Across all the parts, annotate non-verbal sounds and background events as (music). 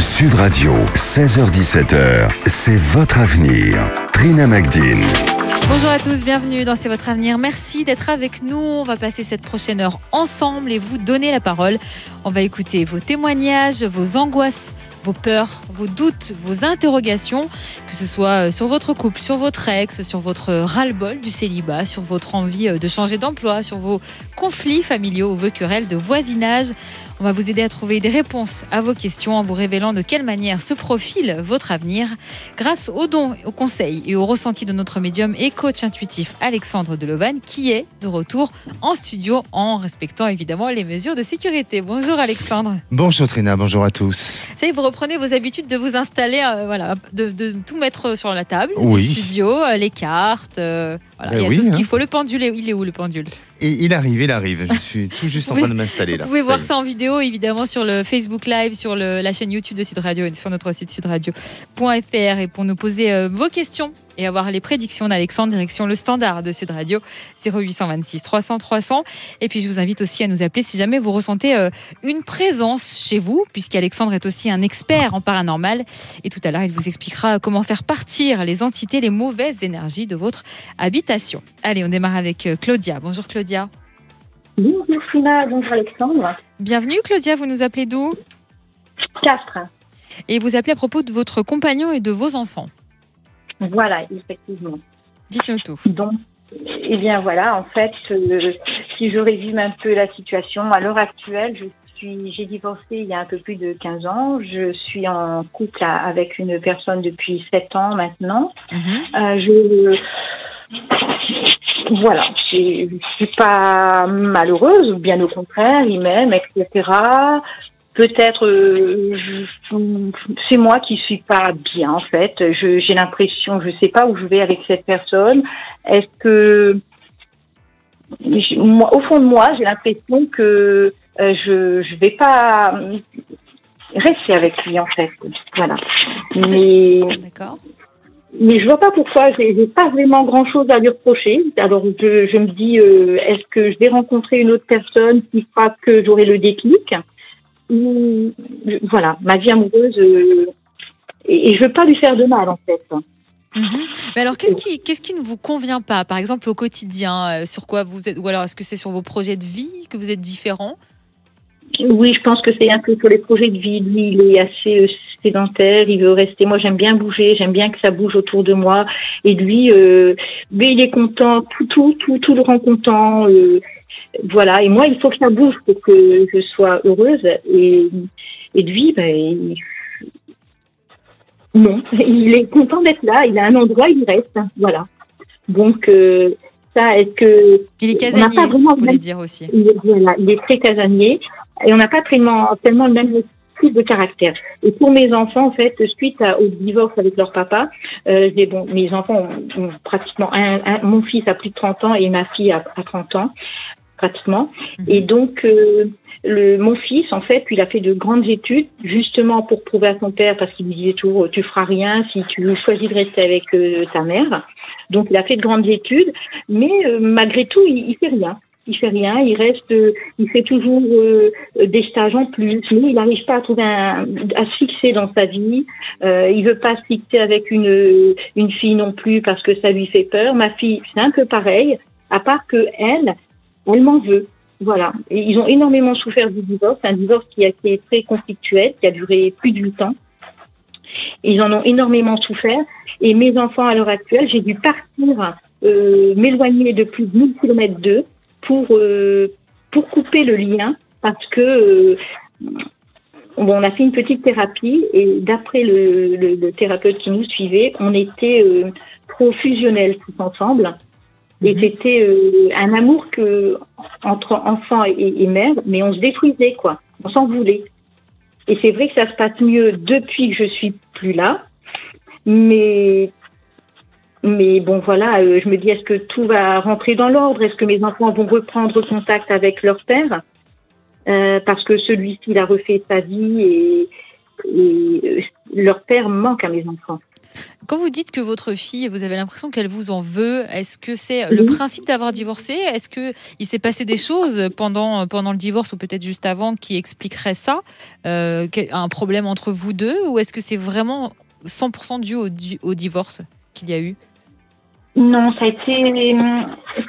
Sud Radio, 16h17h, c'est votre avenir. Trina Magdine. Bonjour à tous, bienvenue dans C'est votre avenir. Merci d'être avec nous. On va passer cette prochaine heure ensemble et vous donner la parole. On va écouter vos témoignages, vos angoisses vos peurs, vos doutes, vos interrogations, que ce soit euh, sur votre couple, sur votre ex, sur votre ras-le-bol du célibat, sur votre envie euh, de changer d'emploi, sur vos conflits familiaux ou vos querelles de voisinage. On va vous aider à trouver des réponses à vos questions en vous révélant de quelle manière se profile votre avenir grâce aux dons, aux conseils et aux ressentis de notre médium et coach intuitif Alexandre Delovan qui est de retour en studio en respectant évidemment les mesures de sécurité. Bonjour Alexandre. Bonjour Trina, bonjour à tous. Ça vous reprenez vos habitudes de vous installer, euh, voilà, de, tout mettre sur la table oui. du studio, euh, les cartes, euh, voilà, ben il y a tout ce qu'il hein. faut. Le pendule, il est où le pendule? Et il arrive, il arrive. Je suis tout (laughs) juste en train de m'installer là. Vous pouvez voir ça en vidéo évidemment sur le Facebook Live, sur la chaîne YouTube de Sud Radio et sur notre site sudradio.fr. Et pour nous poser euh, vos questions et avoir les prédictions d'Alexandre, direction le standard de Sud Radio 0826 300 300. Et puis je vous invite aussi à nous appeler si jamais vous ressentez euh, une présence chez vous, puisqu'Alexandre est aussi un expert en paranormal. Et tout à l'heure, il vous expliquera comment faire partir les entités, les mauvaises énergies de votre habitation. Allez, on démarre avec euh, Claudia. Bonjour Claudia. Bonjour Frina, bonjour Alexandre. Bienvenue Claudia, vous nous appelez d'où? Castres. Et vous appelez à propos de votre compagnon et de vos enfants. Voilà, effectivement. Dites-nous tout. Donc, eh bien voilà, en fait, euh, si je résume un peu la situation, à l'heure actuelle, je suis, j'ai divorcé il y a un peu plus de 15 ans. Je suis en couple avec une personne depuis 7 ans maintenant. Mhm. Euh, je voilà, je suis pas malheureuse, bien au contraire, il m'aime, etc. Peut-être euh, c'est moi qui suis pas bien en fait. J'ai l'impression, je sais pas où je vais avec cette personne. Est-ce que moi, au fond de moi, j'ai l'impression que euh, je je vais pas rester avec lui en fait. Voilà. Mais d'accord mais je vois pas pourquoi. J'ai pas vraiment grand chose à lui reprocher. Alors je, je me dis, euh, est-ce que je vais rencontrer une autre personne qui fera que j'aurai le déclic? Ou voilà, ma vie amoureuse. Euh, et, et, je veux pas lui faire de mal en fait. Mhm. Mais alors, qu'est-ce qui, qu'est-ce qui ne vous convient pas, par exemple au quotidien, euh, sur quoi vous êtes, ou alors est-ce que c'est sur vos projets de vie que vous êtes différents oui, je pense que c'est un peu pour les projets de vie. Lui, il est assez euh, sédentaire, il veut rester. Moi, j'aime bien bouger, j'aime bien que ça bouge autour de moi. Et lui, euh, mais il est content, tout, tout, tout, tout le rend content. Euh, voilà. Et moi, il faut que ça bouge pour que je sois heureuse. Et, et lui, ben, non, (laughs) il est content d'être là. Il a un endroit, il reste. Voilà. Donc, euh, ça, est-ce que il est casanier, pas vraiment vous voulez dire aussi. Il est, voilà, il est très casanier et on n'a pas tellement, tellement le même type de caractère. Et pour mes enfants, en fait, suite au divorce avec leur papa, euh, bon, mes enfants ont, pratiquement un, mon fils a plus de 30 ans et ma fille a, a 30 ans pratiquement. Mhm. Et donc, euh, le, mon fils, en fait, il a fait de grandes études, justement pour prouver à son père, parce qu'il lui disait toujours, tu feras rien si tu choisis de rester avec euh, ta mère. Donc, il a fait de grandes études, mais euh, malgré tout, il, il fait rien il fait rien, il reste, il fait toujours des stages en plus, mais il n'arrive pas à trouver un, à se fixer dans sa vie. Euh, il veut pas se fixer avec une une fille non plus parce que ça lui fait peur. Ma fille, c'est un peu pareil, à part que elle, elle m'en veut. Voilà. Ils ont énormément souffert du divorce, un divorce qui a été très conflictuel, qui a duré plus de huit ans. Ils en ont énormément souffert. Et mes enfants, à l'heure actuelle, j'ai dû partir, euh, m'éloigner de plus de 1000 km d'eux pour, euh, pour couper le lien parce que euh, on a fait une petite thérapie et d'après le, le, thérapeute qui nous suivait, on était trop fusionnels tous ensemble. Et mhm. c'était euh, un amour que entre enfant et, mère, mais on se détruisait quoi. On s'en voulait. Et c'est vrai que ça se passe mieux depuis que je suis plus là, mais mais bon voilà, euh, je me dis est-ce que tout va rentrer dans l'ordre? Est-ce que mes enfants vont reprendre contact avec leur père? Euh, Parce que celui-ci a refait sa vie et, et leur père manque à mes enfants. Quand vous dites que votre fille, vous avez l'impression qu'elle vous en veut, est-ce que c'est le principe d'avoir divorcé? Est-ce que il s'est passé des choses pendant pendant le divorce ou peut-être juste avant qui expliqueraient ça, euh, un problème entre vous deux, ou est-ce que c'est vraiment 100% dû au, au divorce qu'il y a eu? Non, ça a été,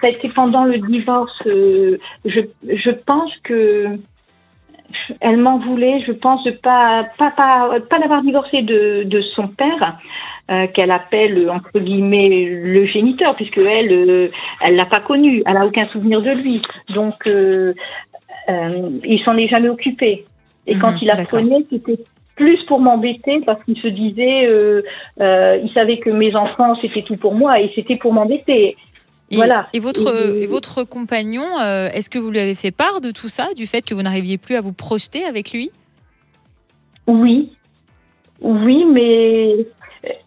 ça a été pendant le divorce. Euh, je, je pense que elle m'en voulait, je pense, de pas, pas, pas, pas d'avoir divorcé de, de son père, euh, qu'elle appelle entre guillemets le géniteur, puisque elle, euh, elle l'a pas connu, elle a aucun souvenir de lui, donc euh, euh il s'en est jamais occupé. Et quand mhm, il apprenait, c'était plus pour m'embêter parce qu'il se disait, euh, euh, il savait que mes enfants c'était tout pour moi et c'était pour m'embêter. Et, voilà. Et votre, et votre compagnon, euh, est-ce que vous lui avez fait part de tout ça, du fait que vous n'arriviez plus à vous projeter avec lui? Oui, oui, mais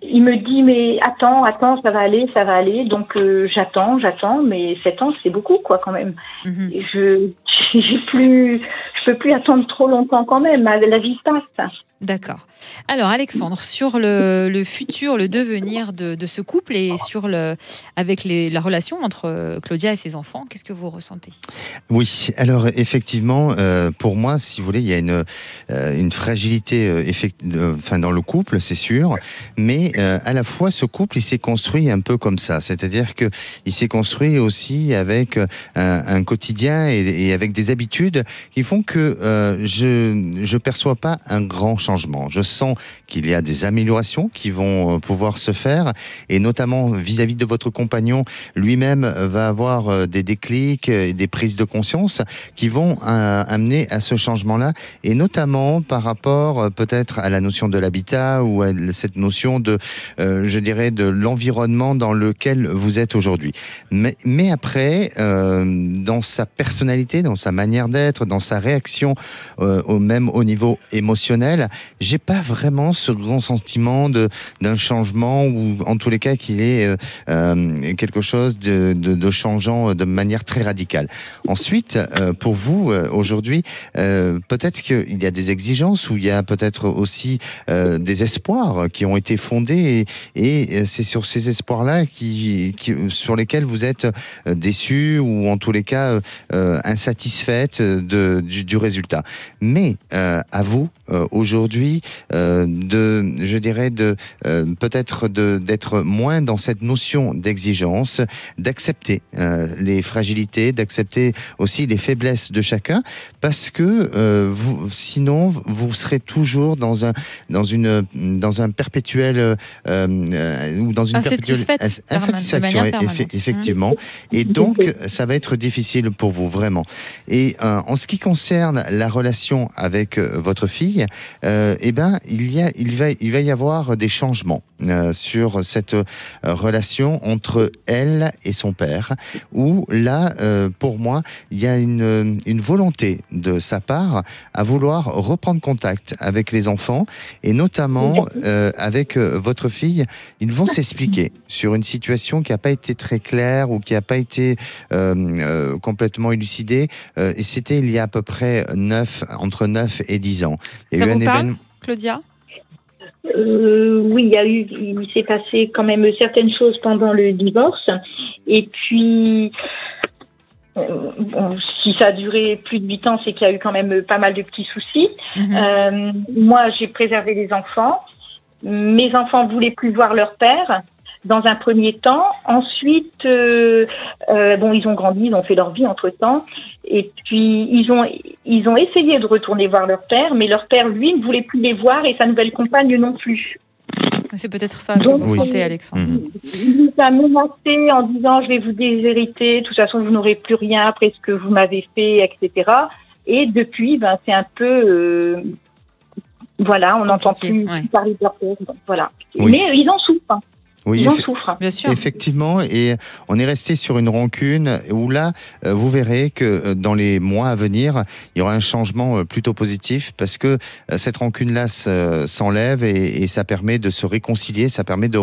il me dit mais attends, attends, ça va aller, ça va aller. Donc j'attends, j'attends, mais sept ans c'est beaucoup quoi quand même. Mhm. Je j'ai plus, je peux plus attendre trop longtemps quand même. La vie passe. D'accord. Alors Alexandre, sur le, futur, le devenir de, ce couple et sur le, avec la relation entre Claudia et ses enfants, qu'est-ce que vous ressentez? Oui, alors effectivement, euh, pour moi, si vous voulez, il y a une, euh, une fragilité euh, enfin, dans le couple, c'est sûr, mais à la fois, ce couple, il s'est construit un peu comme ça, c'est-à-dire que il s'est construit aussi avec un, quotidien et, et, avec des habitudes qui font que je je perçois pas un grand changement. Je sens qu'il y a des améliorations qui vont euh, pouvoir se faire, et notamment vis-à-vis de votre compagnon, lui-même va avoir euh, des déclics et des prises de conscience qui vont euh, amener à ce changement-là, et notamment par rapport peut-être à la notion de l'habitat ou à cette notion de, je dirais, de l'environnement dans lequel vous êtes aujourd'hui. Mais, mais après, dans sa personnalité, dans sa manière d'être, dans sa réaction, au même au niveau émotionnel, j'ai pas vraiment ce grand sentiment de d'un changement ou en tous les cas qu'il est euh, euh, quelque chose de, de, changeant de manière très radicale. Ensuite, euh, pour vous aujourd'hui, peut-être qu'il y a des exigences ou il y a peut-être aussi des espoirs qui ont été fondés et, c'est sur ces espoirs-là qui, sur lesquels vous êtes déçus ou en tous les cas insatisfaite de, du, du résultat. Mais à vous aujourd'hui euh, de, je dirais, de euh, peut-être d'être moins dans cette notion d'exigence, d'accepter euh, les fragilités, d'accepter aussi les faiblesses de chacun, parce que vous, sinon vous serez toujours dans un dans une dans un perpétuel ou dans une perpétuelle insatisfaction effectivement, et donc ça va être difficile pour vous vraiment. Et en ce qui concerne la relation avec votre fille, eh ben il y a, il va, il va y avoir des changements euh, sur cette euh, relation entre elle et son père, où là, euh, pour moi, il y a une, une volonté de sa part à vouloir reprendre contact avec les enfants et notamment avec votre fille. Ils vont s'expliquer sur une situation qui n'a pas été très claire ou qui n'a pas été complètement élucidée. Et c'était il y a à peu près 9, entre 9 et 10 ans. Il y a eu un événement. Claudia? Euh, oui, il y a eu, il s'est passé quand même certaines choses pendant le divorce. Et puis, euh, si ça a duré plus de huit ans, c'est qu'il y a eu quand même pas mal de petits soucis. Mhm. Euh, moi, j'ai préservé les enfants. Mes enfants voulaient plus voir leur père dans un premier temps. Ensuite, euh, euh, bon, ils ont grandi, ils ont fait leur vie entre temps, et puis ils ont ils ont essayé de retourner voir leur père, mais leur père lui ne voulait plus les voir et sa nouvelle compagne non plus. C'est peut-être ça que vous sentez, Alexandre. Mhm. Il nous a menacé en disant je vais vous déshériter, de toute façon vous n'aurez plus rien après ce que vous m'avez fait, etc. Et depuis, ben c'est un peu euh, voilà, on n'entend plus parler de leur père. Voilà. Mais ils en souffrent. Hein. Oui, ils en effe- souffrent. Bien sûr. Effectivement, et on est resté sur une rancune où là, euh, vous verrez que euh, dans les mois à venir, il y aura un changement euh, plutôt positif parce que cette rancune-là se- s'enlève et, et ça permet de se réconcilier, ça permet de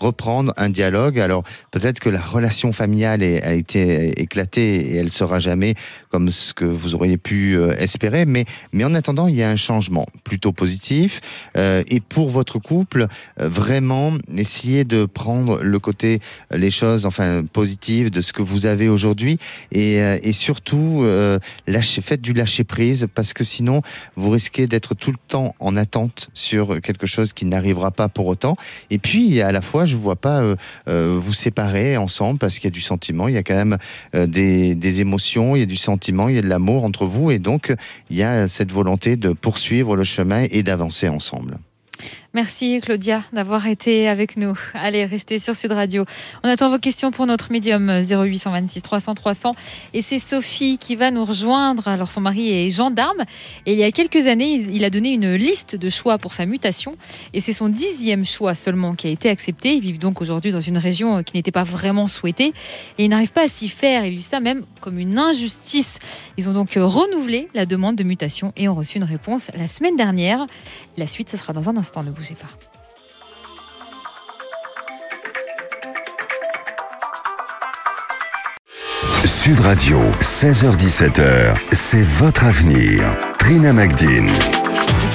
reprendre un dialogue. Alors peut-être que la relation familiale a été éclatée et elle sera jamais comme ce que vous auriez pu espérer, mais, mais en attendant, il y a un changement plutôt positif. Et pour votre couple, vraiment essayer de prendre le côté, euh, les choses enfin positives de ce que vous avez aujourd'hui et, euh, surtout euh, faites du lâcher prise parce que sinon vous risquez d'être tout le temps en attente sur quelque chose qui n'arrivera pas pour autant. Et puis à la fois, je vois pas vous séparer ensemble parce qu'il y a du sentiment, il y a quand même des émotions, il y a du sentiment, il y a de l'amour entre vous et donc il y a cette volonté de poursuivre le chemin et d'avancer ensemble. Merci Claudia d'avoir été avec nous. Allez, restez sur Sud Radio. On attend vos questions pour notre médium 0826 300 300 et c'est Sophie qui va nous rejoindre. Alors son mari est gendarme et il y a quelques années, il a donné une liste de choix pour sa mutation et c'est son dixième choix seulement qui a été accepté. Ils vivent donc aujourd'hui dans une région qui n'était pas vraiment souhaitée et ils n'arrivent pas à s'y faire. Ils vivent ça même comme une injustice. Ils ont donc renouvelé la demande de mutation et ont reçu une réponse la semaine dernière. La suite, ce sera dans un instant. Bougez pas. Sud Radio, 16h17h, c'est votre avenir. Trina Magdine.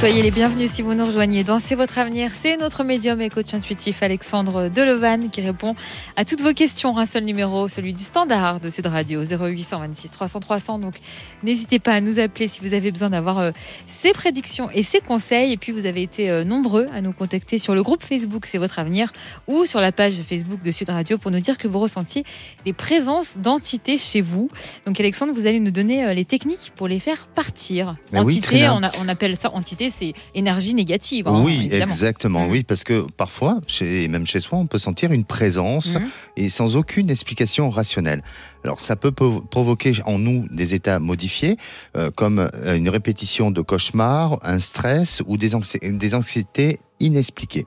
Soyez les bienvenus si vous nous rejoignez dans C'est votre avenir. C'est notre médium et coach intuitif Alexandre Delevan qui répond à toutes vos questions. Un seul numéro, celui du standard de Sud Radio 0826 300 300. Donc n'hésitez pas à nous appeler si vous avez besoin d'avoir euh, ces prédictions et ces conseils. Et puis vous avez été euh, nombreux à nous contacter sur le groupe Facebook C'est votre avenir ou sur la page Facebook de Sud Radio pour nous dire que vous ressentiez des présences d'entités chez vous. Donc Alexandre, vous allez nous donner euh, les techniques pour les faire partir. Oui, entité, on, a- on appelle ça entité, c'est énergie négative. hein, oui, évidemment. exactement. Mhm. Oui, parce que parfois, chez, même chez soi, on peut sentir une présence Mhm. et sans aucune explication rationnelle. Alors, ça peut provoquer en nous des états modifiés, euh, comme euh, une répétition de cauchemars, un stress ou des, anxi- des anxiétés inexpliquées.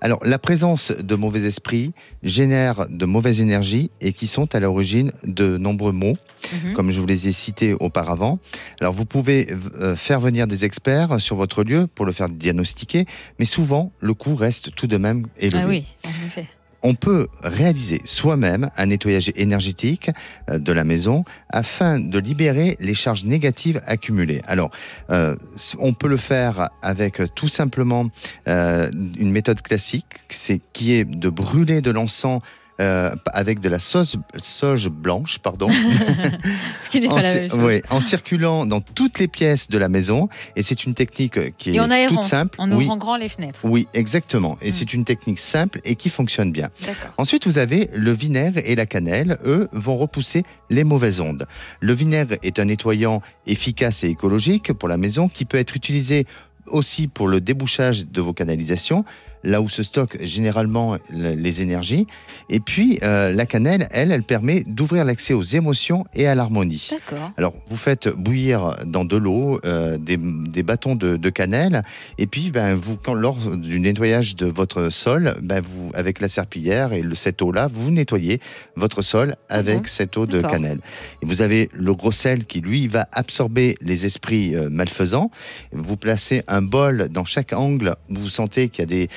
Alors, la présence de mauvais esprits génère de mauvaises énergies et qui sont à l'origine de nombreux maux Mhm. comme je vous les ai cités auparavant. Alors vous pouvez euh, faire venir des experts sur votre lieu pour le faire diagnostiquer, mais souvent le coût reste tout de même élevé. Ah oui, en effet. On peut réaliser soi-même un nettoyage énergétique euh, de la maison afin de libérer les charges négatives accumulées. Alors, euh, on peut le faire avec euh, tout simplement une méthode classique, c'est qui est de brûler de l'encens euh, avec de la sauce, sauge blanche, pardon, (laughs) Ce qui n'est en, pas la cir- même chose. oui, en circulant dans toutes les pièces de la maison. Et c'est une technique qui Et est en aérant, toute simple. en oui, ouvrant grand les fenêtres. oui, exactement. Et Mm. c'est une technique simple et qui fonctionne bien. Ensuite, vous avez le vinaigre et la cannelle. Eux vont repousser les mauvaises ondes. Le vinaigre est un nettoyant efficace et écologique pour la maison qui peut être utilisé aussi pour le débouchage de vos canalisations, là où se stockent généralement le- les énergies. Et puis, euh, la cannelle, elle, elle permet d'ouvrir l'accès aux émotions et à l'harmonie. D'accord. Alors, vous faites bouillir dans de l'eau euh, des, des bâtons de, de cannelle, et puis, ben, vous, quand, lors du nettoyage de votre sol, ben, vous, avec la serpillière et le, cette eau-là, vous nettoyez votre sol avec Mhm. cette eau de cannelle. Et vous avez le gros sel qui, lui, va absorber les esprits euh, malfaisants. Vous placez un bol dans chaque angle où vous sentez qu'il y a des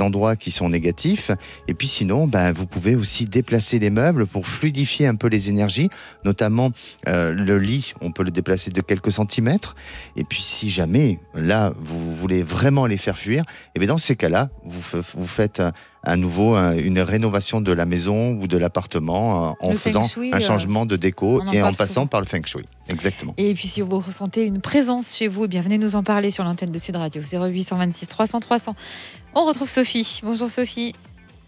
endroits qui sont négatifs. Et puis, sinon, ben, vous pouvez aussi déplacer les meubles pour fluidifier un peu les énergies, notamment euh, le lit, on peut le déplacer de quelques centimètres. Et puis, si jamais, là, vous voulez vraiment les faire fuir, et bien dans ces cas-là, vous, vous faites euh, à nouveau euh, une rénovation de la maison ou de l'appartement euh, en Le faisant shui, un euh, changement de déco en et en passant souvent. par le feng shui. Exactement. Et puis si vous ressentez une présence chez vous, eh bien venez nous en parler sur l'antenne de Sud Radio 0826 300 300. On retrouve Sophie. Bonjour Sophie.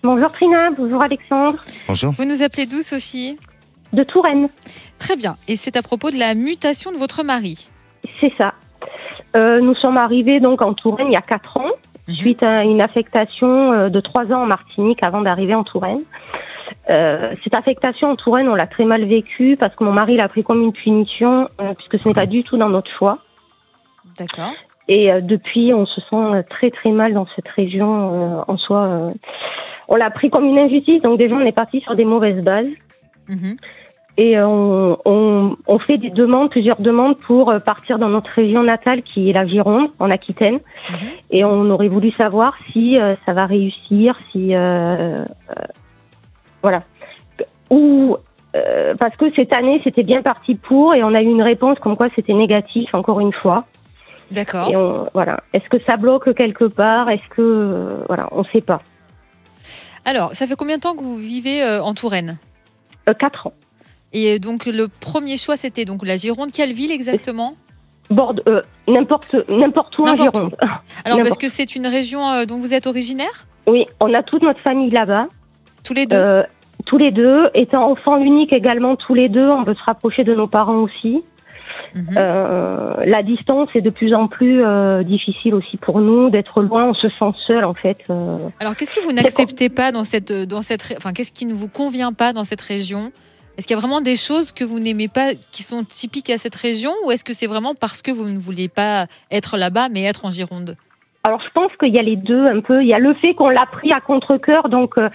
Bonjour Trina, bonjour Alexandre, Bonjour. Vous nous appelez d'où Sophie de Touraine, Très bien. Et c'est à propos de la mutation de votre mari. c'est ça. Euh, nous sommes arrivés donc en Touraine il y a quatre ans, Mhm. suite à une affectation euh, de trois ans en Martinique avant d'arriver en Touraine. Euh, cette affectation en Touraine, on l'a très mal vécue parce que mon mari l'a pris comme une punition, euh, puisque ce n'est pas du tout dans notre choix. D'accord. Et euh, depuis, on se sent euh, très très mal dans cette région euh, en soi. on l'a pris comme une injustice. Donc déjà, on est parti sur des mauvaises bases. Mhm. Et on, on, on fait des demandes, plusieurs demandes pour partir dans notre région natale qui est la Gironde, en Aquitaine. Mhm. Et on aurait voulu savoir si euh, ça va réussir, si euh, euh, voilà. Ou parce que cette année c'était bien parti pour et on a eu une réponse comme quoi c'était négatif encore une fois. D'accord. Et on, voilà. Est-ce que ça bloque quelque part? Est-ce que euh, voilà, on sait pas. Alors, ça fait combien de temps que vous vivez euh, en Touraine? Euh, quatre ans. Et donc, le premier choix, c'était donc la Gironde. Quelle ville exactement? Euh, n'importe n'importe où en où. Gironde. (laughs) Alors, parce que c'est une région dont vous êtes originaire? Oui, on a toute notre famille là-bas. Tous les deux? Tous les deux, étant enfants uniques également, tous les deux, on veut se rapprocher de nos parents aussi. Mhm. Euh, la distance est de plus en plus euh, difficile aussi pour nous d'être loin. On se sent seul en fait. euh. Alors, qu'est-ce que vous n'acceptez pas dans cette, dans cette, enfin, qu'est-ce qui ne vous convient pas dans cette région? Est-ce qu'il y a vraiment des choses que vous n'aimez pas qui sont typiques à cette région, ou est-ce que c'est vraiment parce que vous ne voulez pas être là-bas, mais être en Gironde? Alors je pense qu'il y a les deux un peu. Il y a le fait qu'on l'a pris à contre-cœur, donc euh,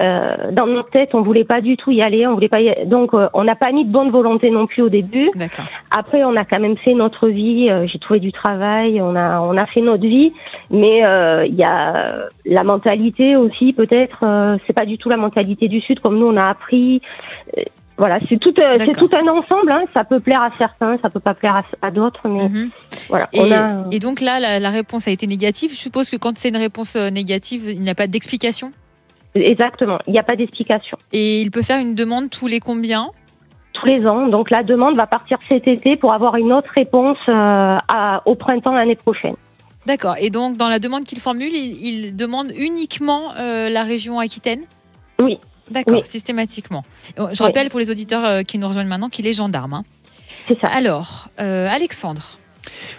euh, dans notre tête on voulait pas du tout y aller, on voulait pas. Y... Donc euh, on n'a pas mis de bonne volonté non plus au début. D'accord. Après, on a quand même fait notre vie. euh, J'ai trouvé du travail. On a, on a fait notre vie. Mais euh, il y a la mentalité aussi, peut-être. euh, c'est pas du tout la mentalité du Sud comme nous on a appris. Voilà, c'est tout, euh, c'est D'accord. tout un ensemble. Hein. Ça peut plaire à certains, ça peut pas plaire à, à d'autres. Mais Mhm. voilà, Et, on a. et donc là, la, la réponse a été négative. Je suppose que quand c'est une réponse euh, négative, il n'y a pas d'explication? Exactement. Il n'y a pas d'explication. Et il peut faire une demande tous les combien? Tous les ans. Donc la demande va partir cet été pour avoir une autre réponse euh, à, au printemps l'année prochaine. D'accord. Et donc, dans la demande qu'il formule, il, il demande uniquement euh, la région Aquitaine? Oui. D'accord, Oui. systématiquement. Je Oui. rappelle pour les auditeurs euh, qui nous rejoignent maintenant qu'il est gendarme. hein. C'est ça. Alors, euh, Alexandre,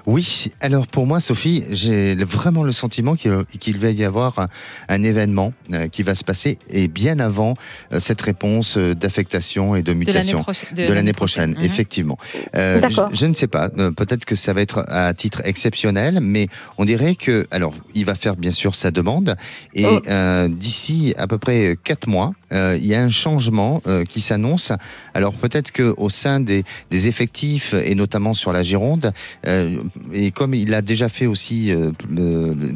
Oui, alors pour moi, Sophie, j'ai vraiment le sentiment qu'il va y avoir un, événement euh, qui va se passer et bien avant cette réponse d'affectation et de de l'année mutation. prochaine. De l'année prochaine, Mhm. effectivement. Euh, D'accord. je, je ne sais pas. Peut-être que ça va être à titre exceptionnel, mais on dirait que, alors, il va faire bien sûr sa demande, et Oh. euh, d'ici à peu près quatre mois, euh, il y a un changement euh, qui s'annonce. Alors peut-être que au sein des, des effectifs et notamment sur la Gironde, euh, et comme il a déjà fait aussi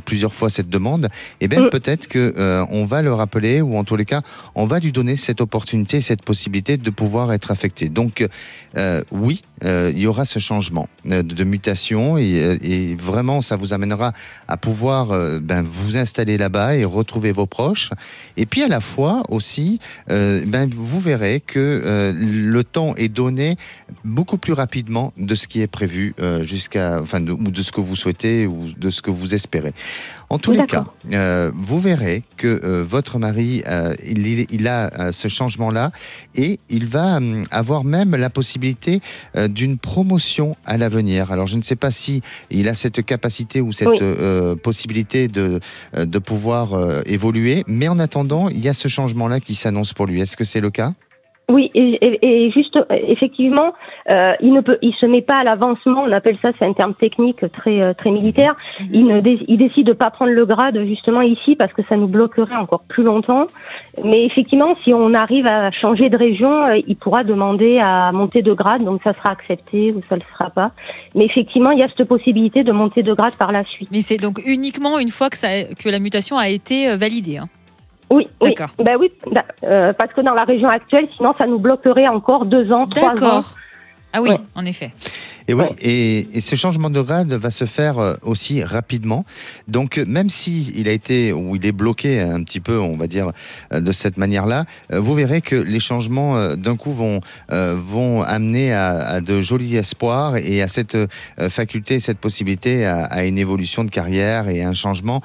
plusieurs fois cette demande, eh bien peut-être que on va le rappeler ou en tous les cas, on va lui donner cette opportunité, cette possibilité de pouvoir être affecté. Donc oui, il y aura ce changement de, mutation et, et vraiment ça vous amènera à pouvoir ben, vous installer là-bas et retrouver vos proches. Et puis à la fois aussi, euh, ben, vous verrez que euh, le temps est donné beaucoup plus rapidement de ce qui est prévu euh, jusqu'à, enfin, de, ou de ce que vous souhaitez ou de ce que vous espérez. En tous les cas, vous verrez que votre mari, il, a ce changement-là et il va hum, avoir même la possibilité d'une promotion à l'avenir. Alors je ne sais pas si il a cette capacité ou cette Oui. possibilité de, de pouvoir évoluer, mais en attendant, il y a ce changement-là qui s'annonce pour lui. Est-ce que c'est le cas? Oui, et, juste, effectivement, euh, il ne peut, il se met pas à l'avancement. On appelle ça, c'est un terme technique très euh, très militaire. Mhm. Il, ne dé- il décide de pas prendre le grade justement ici parce que ça nous bloquerait encore plus longtemps. Mais effectivement, si on arrive à changer de région, euh, il pourra demander à monter de grade, donc ça sera accepté ou ça le sera pas. Mais effectivement, il y a cette possibilité de monter de grade par la suite. Mais c'est donc uniquement une fois que, ça, que la mutation a été validée. hein. Oui. Ben oui, da- euh, parce que dans la région actuelle, sinon ça nous bloquerait encore deux ans, trois ans. D'accord. Ah oui, Ouais. en effet. Et oui, et, et ce changement de grade va se faire euh, aussi rapidement. Donc euh, même si il a été ou il est bloqué un petit peu, on va dire euh, de cette manière-là, vous verrez que les changements d'un coup vont vont amener à, à de jolis espoirs et à cette faculté, cette possibilité à, à une évolution de carrière et un changement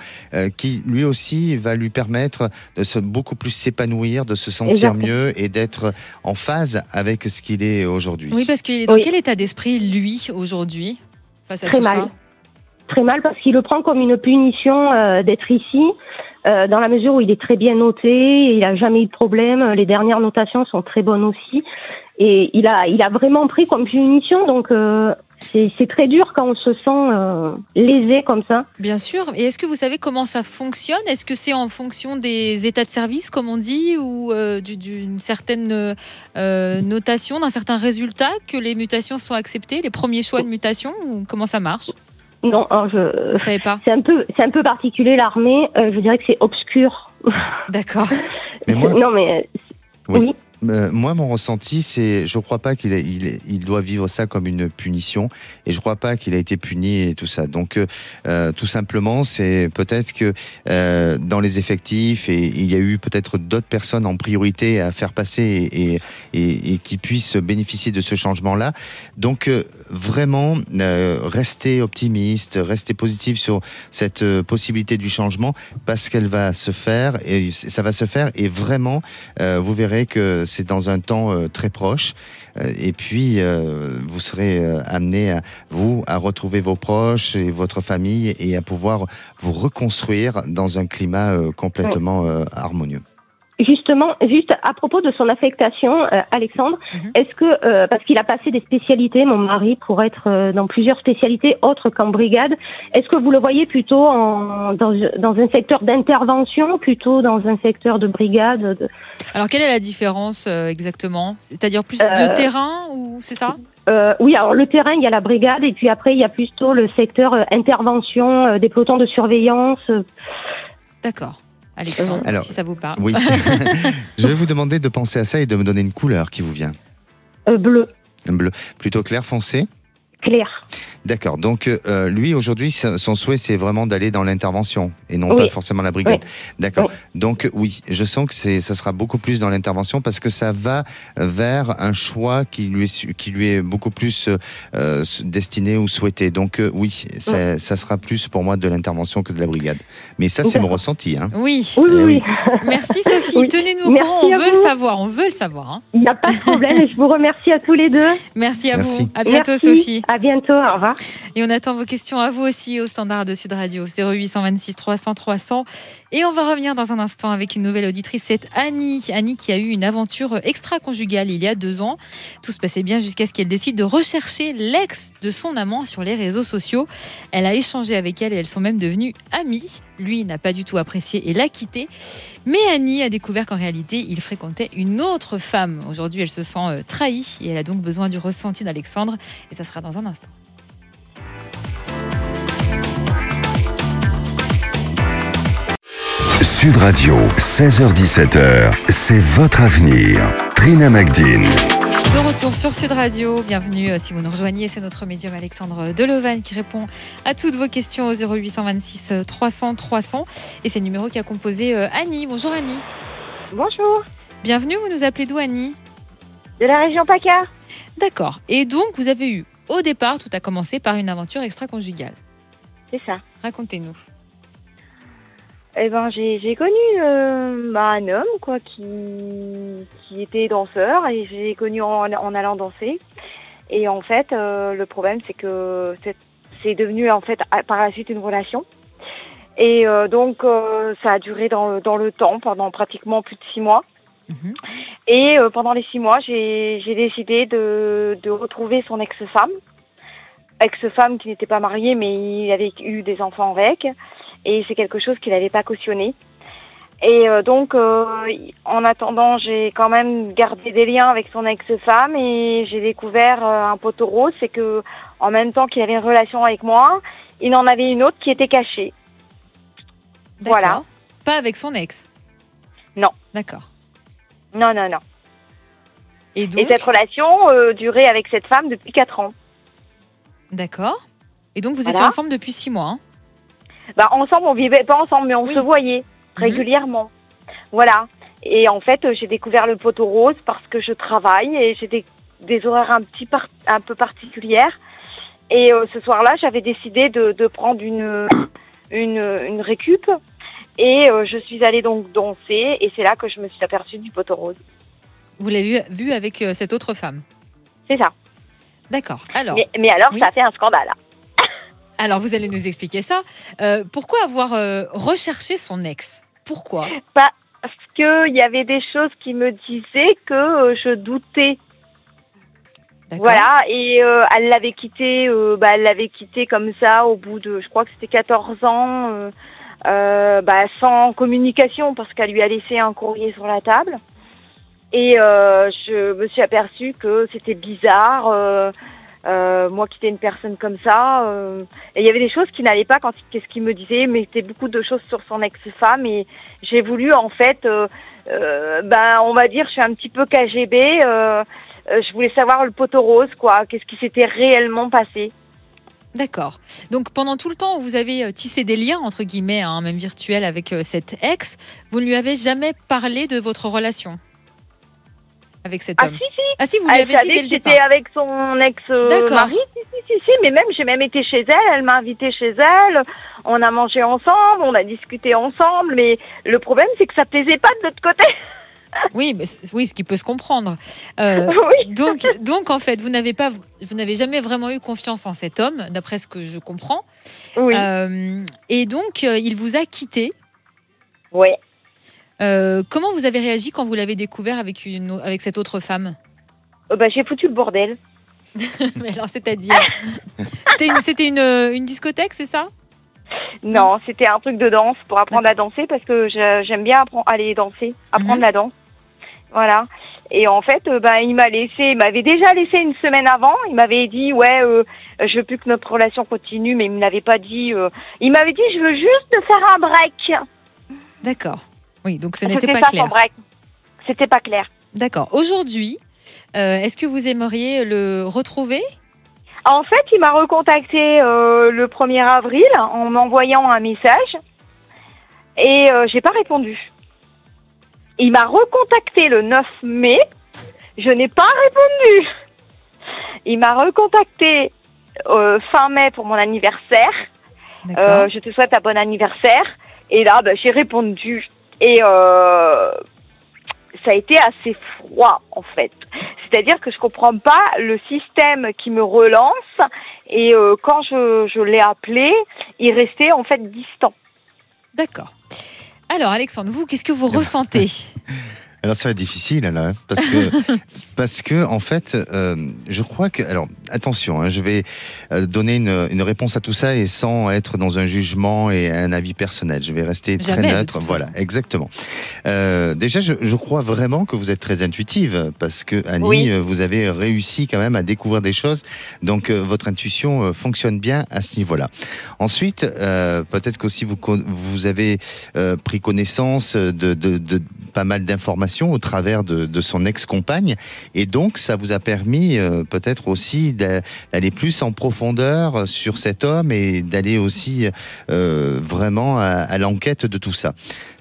qui lui aussi va lui permettre de se beaucoup plus s'épanouir, de se sentir mieux et d'être en phase avec ce qu'il est aujourd'hui. Oui, parce qu'il est dans Oui. quel état d'esprit, lui, aujourd'hui, face à Très tout mal. ça Très mal parce qu'il le prend comme une punition euh, d'être ici, euh, dans la mesure où il est très bien noté, il a jamais eu de problème, les dernières notations sont très bonnes aussi, et il a, il a vraiment pris comme punition, donc euh, c'est très dur quand on se sent euh, lésé comme ça. Bien sûr. Et est-ce que vous savez comment ça fonctionne? Est-ce que c'est en fonction des états de service, comme on dit, ou euh, du- d'une certaine euh, notation, d'un certain résultat que les mutations sont acceptées, les premiers choix de mutation ou comment ça marche? Non, alors je, Vous savez pas? c'est un peu, c'est un peu particulier l'armée. euh, je dirais que c'est obscur. D'accord. (laughs) Mais moi, non, mais Oui. oui. Euh, moi, mon ressenti, c'est, je crois pas qu'il doit vivre ça comme une punition, et je crois pas qu'il a été puni et tout ça. Donc, euh, euh, tout simplement, c'est peut-être que dans les effectifs, et il y a eu peut-être d'autres personnes en priorité à faire passer et, et, qui puissent bénéficier de ce changement-là. Donc, vraiment, rester optimiste, rester positif sur cette possibilité du changement, parce qu'elle va se faire et ça va se faire, et vraiment. Vous verrez que c'est dans un temps euh, très proche. Euh, et puis, euh, vous serez amené, à, vous, à retrouver vos proches et votre famille et à pouvoir vous reconstruire dans un climat complètement harmonieux. Justement, juste à propos de son affectation, euh, Alexandre, Mhm. est-ce que, euh, parce qu'il a passé des spécialités, mon mari, pour être euh, dans plusieurs spécialités autres qu'en brigade, est-ce que vous le voyez plutôt en, dans, dans un secteur d'intervention, plutôt dans un secteur de brigade de- Alors, quelle est la différence euh, exactement? C'est-à-dire plus Euh, de terrain ou c'est ça? Euh, Oui, alors le terrain, il y a la brigade, et puis après, il y a plutôt le secteur euh, intervention, euh, des pelotons de surveillance. euh, D'accord. Alexandre, Alors, si ça vous parle. Oui, (laughs) je vais vous demander de penser à ça et de me donner une couleur qui vous vient. euh, bleu, Un bleu plutôt clair foncé clair. D'accord. Donc, euh, lui, aujourd'hui, son souhait, c'est vraiment d'aller dans l'intervention et non Oui. pas forcément la brigade. D'accord. Donc, oui, je sens que c'est, ça sera beaucoup plus dans l'intervention parce que ça va vers un choix qui lui est, qui lui est beaucoup plus euh, destiné ou souhaité. Donc, euh, oui, ça, ça sera plus pour moi de l'intervention que de la brigade. Mais ça, c'est mon ressenti. Hein. Oui. Oui, Eh oui, oui. oui. (laughs) Merci Sophie. Oui. Tenez-nous au courant. On veut vous. le savoir. On veut le savoir. hein. Il n'y a pas de problème, et je vous remercie à tous les deux. (laughs) Merci à Merci. vous. À bientôt Merci. Sophie. À bientôt, au revoir. Et on attend vos questions à vous aussi au standard de Sud Radio 0826 300 300. Et on va revenir dans un instant avec une nouvelle auditrice, c'est Annie. Annie qui a eu une aventure extra-conjugale il y a deux ans. Tout se passait bien jusqu'à ce qu'elle décide de rechercher l'ex de son amant sur les réseaux sociaux. Elle a échangé avec elle et elles sont même devenues amies. Lui n'a pas du tout apprécié et l'a quitté. Mais Annie a découvert qu'en réalité, il fréquentait une autre femme. Aujourd'hui, elle se sent euh, trahie et elle a donc besoin du ressenti d'Alexandre. Et ça sera dans un instant. Sud Radio, 16h17h, c'est votre avenir. Trina Magdine. De retour sur Sud Radio, bienvenue euh, si vous nous rejoignez, c'est notre médium Alexandre Delevan qui répond à toutes vos questions au 0826 euh, 300 300 et c'est le numéro qui a composé euh, Annie. Bonjour Annie. Bonjour, Bienvenue, vous nous appelez d'où Annie? De la région PACA. D'accord. Et donc vous avez eu au départ, tout a commencé par une aventure extra-conjugale. C'est ça. Racontez-nous. Eh ben, j'ai connu euh, bah, un homme quoi qui, qui était danseur et j'ai connu en, en allant danser. Et en fait, euh, le problème c'est que c'est- devenu en fait par la suite une relation. Et euh, donc euh, ça a duré dans le, dans le temps pendant pratiquement plus de six mois. Mhm. Et euh, pendant les six mois, j'ai j'ai décidé de, de retrouver son ex-femme. Ex-femme qui n'était pas mariée, mais il avait eu des enfants avec. Et c'est quelque chose qu'il n'avait pas cautionné. Et euh, donc, euh, en attendant, j'ai quand même gardé des liens avec son ex-femme et j'ai découvert euh, un poteau rose. C'est que, en même temps qu'il avait une relation avec moi, il en avait une autre qui était cachée. Voilà. Pas avec son ex Non. D'accord. Non, non, non. Et cette relation durait avec cette femme depuis quatre ans. d'accord. Et donc vous étiez Voilà. ensemble depuis six mois. hein Bah, ensemble, on vivait pas ensemble, mais on Oui. se voyait régulièrement. Voilà. Et en fait, euh, j'ai découvert le poteau rose parce que je travaille et j'ai des, des horaires un petit par- un peu particulières. Et euh, ce soir-là, j'avais décidé de, de prendre une, (coughs) une, une récup. Et euh, je suis allée donc danser et c'est là que je me suis aperçue du poteau rose. Vous l'avez vu, vu avec euh, cette autre femme? C'est ça. D'accord. Alors, Mais, mais alors, Oui. ça a fait un scandale. Alors vous allez nous expliquer ça. Euh, pourquoi avoir euh, recherché son ex? Pourquoi? Parce qu'il y avait des choses qui me disaient que euh, je doutais. Voilà, et euh, elle l'avait quitté, bah, elle l'avait quitté comme ça au bout de, je crois que c'était 14 ans, bah, sans communication parce qu'elle lui a laissé un courrier sur la table. Et je me suis aperçue que c'était bizarre, euh, moi quitter une personne comme ça. euh, et il y avait des choses qui n'allaient pas quand qu'est-ce qu'il me disait, mais c'était beaucoup de choses sur son ex-femme et j'ai voulu en fait, euh, euh, ben on va dire, je suis un petit peu KGB. je voulais savoir le poteau rose, quoi. Qu'est-ce qui s'était réellement passé D'accord. Donc pendant tout le temps où vous avez tissé des liens, entre guillemets, hein, même virtuels, avec cette ex, vous ne lui avez jamais parlé de votre relation? Avec cet Ah homme si, si. Ah si, vous lui avez dit dès le départ. avec son ex-mari. Si, si, si, si. Mais même, j'ai même été chez elle. Elle m'a invité chez elle. On a mangé ensemble. On a discuté ensemble. Mais le problème, c'est que ça plaisait pas de l'autre côté. (laughs) Oui, mais oui, ce qui peut se comprendre. Euh, (laughs) oui. donc, donc en fait, vous n'avez pas, vous n'avez jamais vraiment eu confiance en cet homme, d'après ce que je comprends. Oui. Euh, et donc, euh, il vous a quitté. Ouais. Euh, comment vous avez réagi quand vous l'avez découvert avec une, au- avec cette autre femme? Euh, bah, j'ai foutu le bordel. (laughs) Mais alors, c'est-à-dire, c'était une, c'était une, euh, une discothèque, c'est ça? Non, c'était un truc de danse pour apprendre à danser parce que j'aime bien aller danser, apprendre Mhm. la danse. Voilà. Et en fait, euh, ben, il m'a laissé, il m'avait déjà laissé une semaine avant. Il m'avait dit, ouais, euh, je veux plus que notre relation continue, mais il me l'avait pas dit. euh, il m'avait dit, je veux juste te faire un break. D'accord. Oui, donc ça n'était pas ça clair. C'était pas clair. D'accord. Aujourd'hui, euh, est-ce que vous aimeriez le retrouver? En fait, il m'a recontacté euh, le 1er avril en m'envoyant un message et euh, j'ai pas répondu. Il m'a recontacté le 9 mai, je n'ai pas répondu. Il m'a recontacté euh, fin mai pour mon anniversaire. Je te souhaite un bon anniversaire. Et là, bah, j'ai répondu. Et euh, ça a été assez froid, en fait. C'est-à-dire que je comprends pas le système qui me relance. Et euh, quand je, je l'ai appelé, il restait en fait distant. D'accord. Alors, Alexandre, vous, qu'est-ce que vous ressentez? (laughs) Alors ça va être difficile là, hein, parce que (laughs) parce que en fait, euh, je crois que alors attention, hein, je vais euh, donner une, une réponse à tout ça et sans être dans un jugement et un avis personnel. Je vais rester très Jamais, neutre. Voilà, façon. exactement. Euh, déjà, je, je crois vraiment que vous êtes très intuitive parce que Annie, Oui. vous avez réussi quand même à découvrir des choses. Donc euh, votre intuition fonctionne bien à ce niveau-là. Ensuite, peut-être qu'aussi vous vous avez pris connaissance de, de, de pas mal d'informations au travers de, son ex-compagne et donc ça vous a permis euh, peut-être aussi d'a- d'aller plus en profondeur sur cet homme et d'aller aussi euh, vraiment à, à l'enquête de tout ça.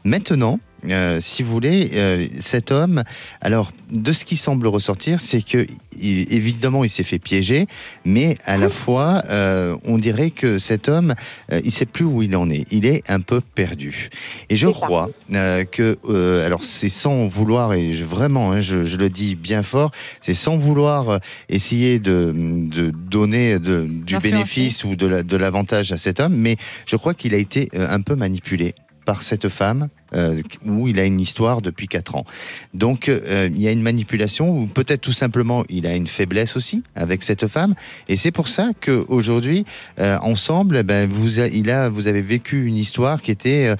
Maintenant, euh, si vous voulez, euh, cet homme, alors de ce qui semble ressortir, c'est que il- évidemment il s'est fait piéger, mais à la fois euh, on dirait que cet homme, euh, il sait plus où il en est. Il est un peu perdu. Et je crois euh, que, euh, alors c'est sans vouloir et je- vraiment, hein, je, je le dis bien fort, c'est sans vouloir essayer de, de donner de, du bénéfice ou de la- de l'avantage à cet homme, mais je crois qu'il a été un peu manipulé par cette femme euh, où il a une histoire depuis quatre ans. Donc euh, il y a une manipulation ou peut-être tout simplement il a une faiblesse aussi avec cette femme et c'est pour ça que aujourd'hui euh, ensemble ben vous il a vous avez vécu une histoire qui était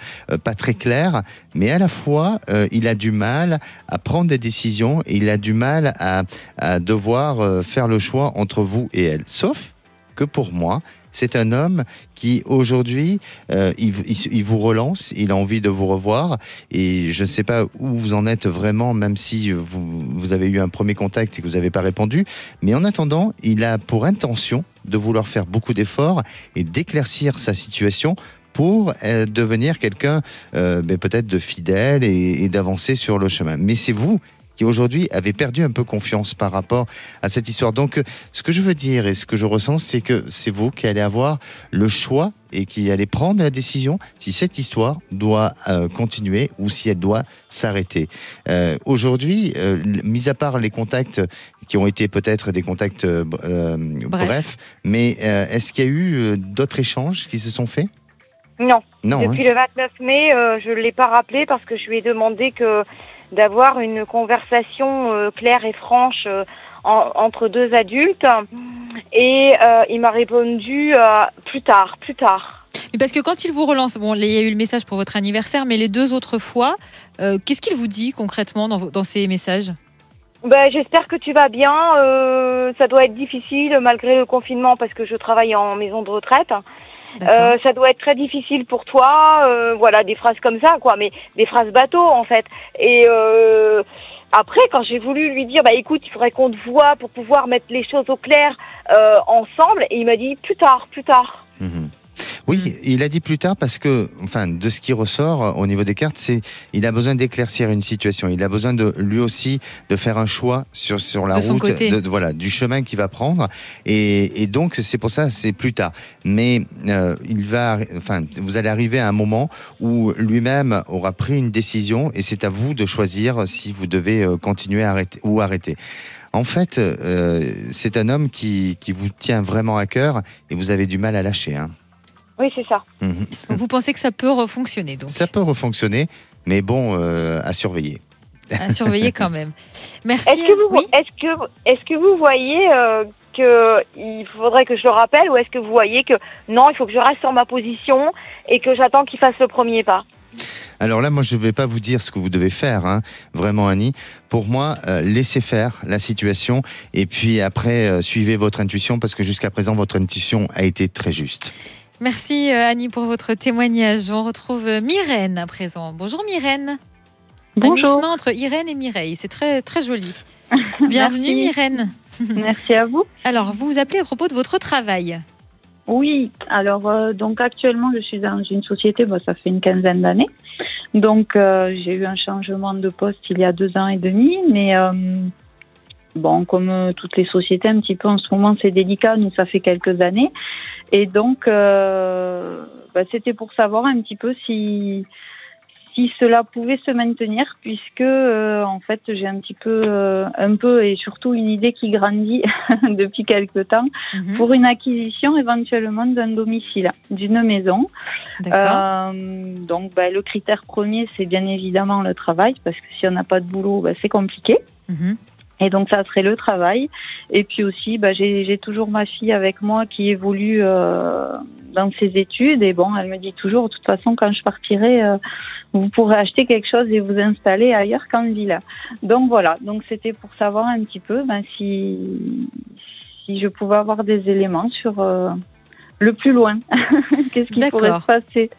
pas très claire mais à la fois il a du mal à prendre des décisions et il a du mal à, devoir faire le choix entre vous et elle sauf que pour moi c'est un homme qui aujourd'hui euh, il, vous relance, il a envie de vous revoir et je ne sais pas où vous en êtes vraiment, même si vous, avez eu un premier contact et que vous n'avez pas répondu, mais en attendant, il a pour intention de vouloir faire beaucoup d'efforts et d'éclaircir sa situation pour euh, devenir quelqu'un euh, ben, peut-être de fidèle et d'avancer sur le chemin. Mais c'est vous qui aujourd'hui avez perdu un peu confiance par rapport à cette histoire. Donc, euh, ce que je veux dire et ce que je ressens, c'est que c'est vous qui allez avoir le choix et qui allez prendre la décision si cette histoire doit euh, continuer ou si elle doit s'arrêter. Euh, Aujourd'hui, euh, mis à part les contacts qui ont été peut-être des contacts brefs, mais est-ce qu'il y a eu d'autres échanges qui se sont faits? Non. Non. hein. Depuis le 29 mai, je ne l'ai pas rappelé parce que je lui ai demandé que d'avoir une conversation euh, claire et franche euh, en- entre deux adultes. Et euh, il m'a répondu plus tard, plus tard. Mais parce que quand il vous relance, bon, il y a eu le message pour votre anniversaire, mais les deux autres fois, qu'est-ce qu'il vous dit concrètement dans, ces messages? Ben, j'espère que tu vas bien. Euh, ça doit être difficile malgré le confinement parce que je travaille en maison de retraite. Euh, ça doit être très difficile pour toi. euh, voilà, des phrases comme ça, quoi, mais des phrases bateau en fait. Et euh, après, quand j'ai voulu lui dire, bah écoute, il faudrait qu'on te voit pour pouvoir mettre les choses au clair euh, ensemble, et il m'a dit plus tard, plus tard. Mhm. Oui, il a dit plus tard parce que, enfin, de ce qui ressort euh, au niveau des cartes, c'est il a besoin d'éclaircir une situation. Il a besoin de lui aussi de faire un choix sur sur la De route, de- voilà, du chemin qu'il va prendre. Et, et donc c'est pour ça, c'est plus tard. Mais euh, il va, enfin, vous allez arriver à un moment où lui-même aura pris une décision et c'est à vous de choisir si vous devez euh, continuer à arrêter ou arrêter. En fait, euh, c'est un homme qui, qui vous tient vraiment à cœur et vous avez du mal à lâcher. Hein. Oui, c'est ça. Mhm. Vous pensez que ça peut refonctionner, donc Ça peut refonctionner, mais bon, euh, à surveiller. à surveiller quand même. Merci. Est-ce que vous, Oui. est-ce que, est-ce que vous voyez euh, que il faudrait que je le rappelle, ou est-ce que vous voyez que non, il faut que je reste sur ma position et que j'attends qu'il fasse le premier pas? Alors là, moi, je ne vais pas vous dire ce que vous devez faire, hein, vraiment, Annie. Pour moi, euh, laissez faire la situation et puis après, euh, suivez votre intuition parce que jusqu'à présent, votre intuition a été très juste. Merci euh, Annie pour votre témoignage. On retrouve euh, Myrène à présent. Bonjour Myrène. Un Bonjour, mi-chemin entre Irène et Mireille. C'est très très joli. (laughs) Bienvenue. Myrène. (laughs) merci à vous. Alors, vous vous appelez à propos de votre travail. Oui, alors euh, donc actuellement je suis dans une société, bah, ça fait une quinzaine d'années. Donc euh, j'ai eu un changement de poste il y a deux ans et demi, mais euh, bon comme toutes les sociétés un petit peu en ce moment c'est délicat, nous ça fait quelques années. Et donc euh, bah, c'était pour savoir un petit peu si si cela pouvait se maintenir puisque euh, en fait j'ai un petit peu euh, un peu et surtout une idée qui grandit (laughs) depuis quelque temps Mhm. pour une acquisition éventuellement d'un domicile, d'une maison. D'accord. Euh, donc ben, le critère premier, c'est bien évidemment le travail, parce que si on n'a pas de boulot, ben, c'est compliqué. Mhm. Et donc ça serait le travail. Et puis aussi, j'ai j'ai toujours ma fille avec moi qui évolue euh, dans ses études. Et bon, elle me dit toujours, de toute façon, quand je partirai, euh, vous pourrez acheter quelque chose et vous installer ailleurs qu'en ville. Donc voilà, donc c'était pour savoir un petit peu ben, si, si je pouvais avoir des éléments sur euh, le plus loin. (laughs) Qu'est-ce qui pourrait se passer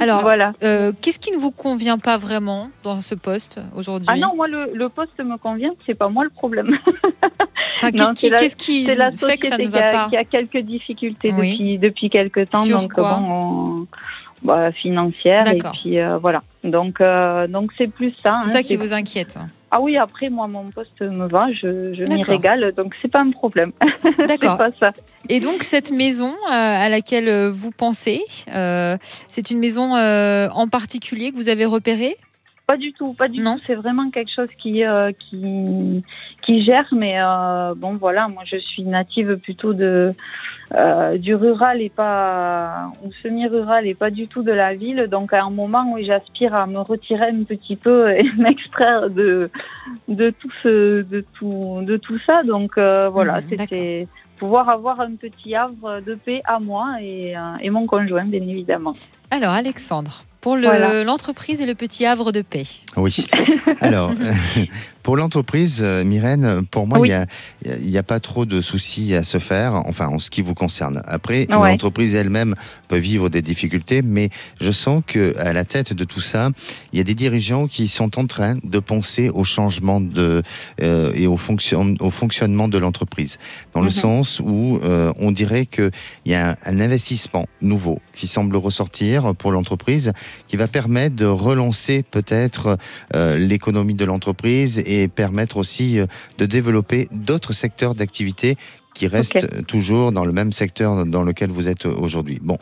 Alors, Voilà. euh, qu'est-ce qui ne vous convient pas vraiment dans ce poste aujourd'hui Ah non, moi le, le poste me convient, c'est pas moi le problème. (laughs) Enfin, qu'est-ce qui, c'est la- qu'est-ce qui C'est la fait que ça société ne qui va a, pas qui a quelques difficultés Oui. depuis depuis quelques temps, Sur donc quoi bon, on- bah, financière et puis euh, voilà. Donc euh, donc c'est plus ça. C'est hein, ça qui c'est- vous inquiète. Ah oui, après moi mon poste me va, je, je m'y régale, donc c'est pas un problème. (laughs) D'accord. Et donc cette maison euh, à laquelle vous pensez, euh, c'est une maison euh, en particulier que vous avez repérée? Pas du tout, pas du Non. tout. C'est vraiment quelque chose qui euh, qui qui gère, mais euh, bon voilà, moi je suis native plutôt de euh, du rural et pas ou semi-rural et pas du tout de la ville. Donc à un moment où j'aspire à me retirer un petit peu (laughs) et m'extraire de de tout ce de tout de tout ça. Donc voilà, Mhm, c'était pouvoir avoir un petit havre de paix à moi et, et mon conjoint bien évidemment. Alors Alexandre, pour le- Voilà. l'entreprise et le petit havre de paix. Oui. (laughs) Alors, (laughs) pour l'entreprise, euh, Myrène, pour moi, il Oui. n'y a, il y a pas trop de soucis à se faire, enfin, en ce qui vous concerne. Après, Ouais. l'entreprise elle-même peut vivre des difficultés, mais je sens que à la tête de tout ça, il y a des dirigeants qui sont en train de penser au changement de, euh, et au, fonction, au fonctionnement de l'entreprise. Dans le Mhm. sens où euh, on dirait qu'il y a un, un investissement nouveau qui semble ressortir pour l'entreprise, qui va permettre de relancer peut-être euh, l'économie de l'entreprise et permettre aussi euh, de développer d'autres secteurs d'activité qui restent toujours dans le même secteur dans lequel vous êtes aujourd'hui. Bon,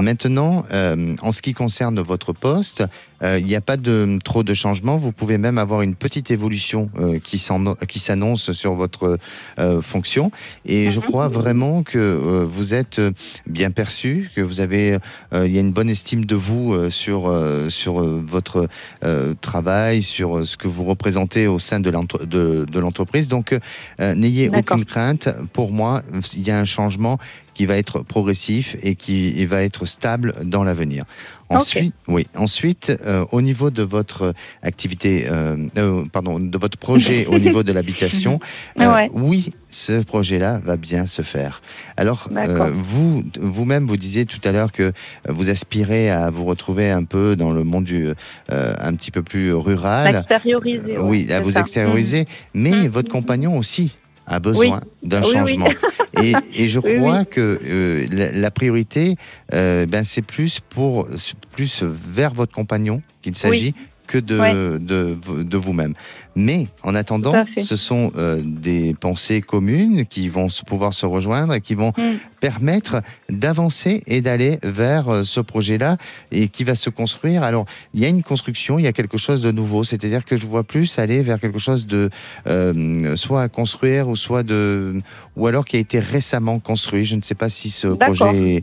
maintenant, euh, en ce qui concerne votre poste, il n'y a pas de trop de changements. Vous pouvez même avoir une petite évolution euh, qui s'annonce sur votre euh, fonction. Et je Mhm. crois vraiment que euh, vous êtes euh, bien perçu, que vous avez, euh, il y a une bonne estime de vous euh, sur euh, sur euh, votre euh, travail, sur euh, ce que vous représentez au sein de l'entre- de, de l'entreprise. Donc, euh, n'ayez aucune crainte. Pour moi, il y a un changement qui va être progressif et qui va être stable dans l'avenir. Ensuite, oui. Ensuite, euh, au niveau de votre activité, euh, euh, pardon, de votre projet au niveau de l'habitation, (laughs) euh, Ouais. oui, ce projet-là va bien se faire. Alors, euh, vous, vous-même, vous disiez tout à l'heure que vous aspirez à vous retrouver un peu dans le monde du, euh, un petit peu plus rural. L'extérioriser. ouais, Oui, à vous ça. extérioriser, mais Mhm. votre compagnon aussi a besoin d'un Oui, oui. changement. (laughs) Et, et je crois que euh, la, la priorité, euh, ben, c'est plus pour plus vers votre compagnon qu'il s'agit que de, Ouais. de, de vous-même. Mais en attendant, ce sont euh, des pensées communes qui vont pouvoir se rejoindre et qui vont Mm. permettre d'avancer et d'aller vers euh, ce projet-là et qui va se construire. Alors, il y a une construction, il y a quelque chose de nouveau, c'est-à-dire que je vois plus aller vers quelque chose de euh, soit à construire ou soit de ou alors qui a été récemment construit. Je ne sais pas si ce projet